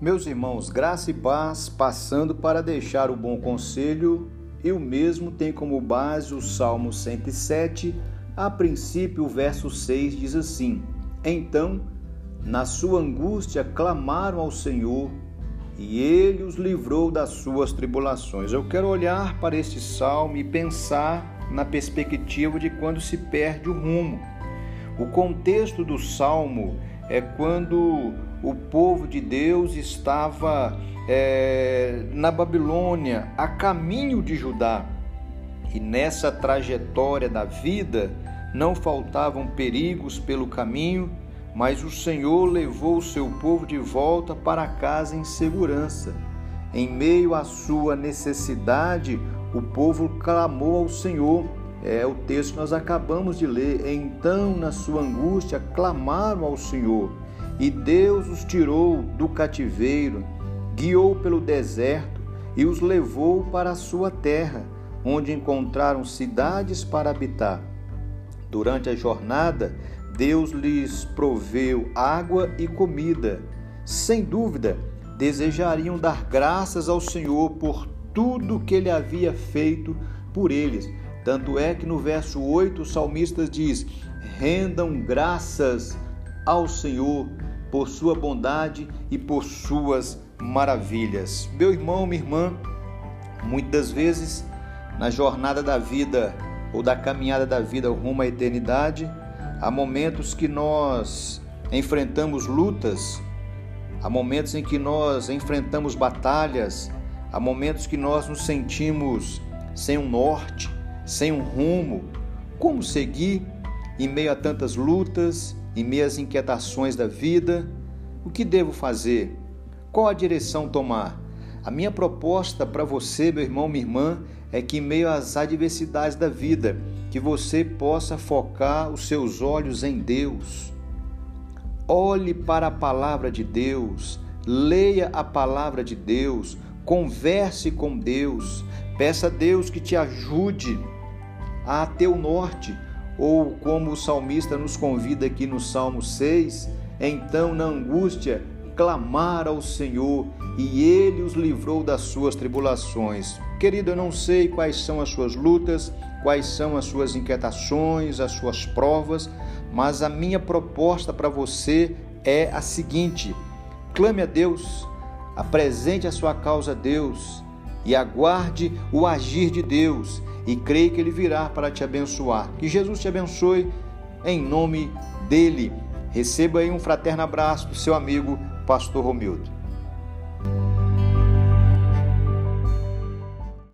Meus irmãos, graça e paz, passando para deixar o bom conselho, eu mesmo tenho como base o Salmo 107, a princípio o verso 6 diz assim: Então, na sua angústia, clamaram ao Senhor e ele os livrou das suas tribulações. Eu quero olhar para este salmo e pensar na perspectiva de quando se perde o rumo. O contexto do salmo é quando o povo de Deus estava é, na Babilônia, a caminho de Judá. E nessa trajetória da vida não faltavam perigos pelo caminho, mas o Senhor levou o seu povo de volta para casa em segurança. Em meio à sua necessidade, o povo clamou ao Senhor. É o texto que nós acabamos de ler. Então, na sua angústia, clamaram ao Senhor. E Deus os tirou do cativeiro, guiou pelo deserto e os levou para a sua terra, onde encontraram cidades para habitar. Durante a jornada, Deus lhes proveu água e comida. Sem dúvida, desejariam dar graças ao Senhor por tudo que ele havia feito por eles. Tanto é que no verso 8 o salmista diz: rendam graças ao Senhor por sua bondade e por suas maravilhas. Meu irmão, minha irmã, muitas vezes na jornada da vida ou da caminhada da vida rumo à eternidade, há momentos que nós enfrentamos lutas, há momentos em que nós enfrentamos batalhas, há momentos que nós nos sentimos sem um norte, sem um rumo. Como seguir em meio a tantas lutas, em meio às inquietações da vida, o que devo fazer? Qual a direção tomar? A minha proposta para você, meu irmão, minha irmã, é que em meio às adversidades da vida, que você possa focar os seus olhos em Deus. Olhe para a palavra de Deus, leia a palavra de Deus, converse com Deus, peça a Deus que te ajude a ter o norte, ou como o salmista nos convida aqui no Salmo 6, então na angústia clamar ao Senhor e ele os livrou das suas tribulações. Querido, eu não sei quais são as suas lutas, quais são as suas inquietações, as suas provas, mas a minha proposta para você é a seguinte: clame a Deus, apresente a sua causa a Deus e aguarde o agir de Deus e creio que Ele virá para te abençoar. Que Jesus te abençoe em nome dele. Receba aí um fraterno abraço do seu amigo, Pastor Romildo.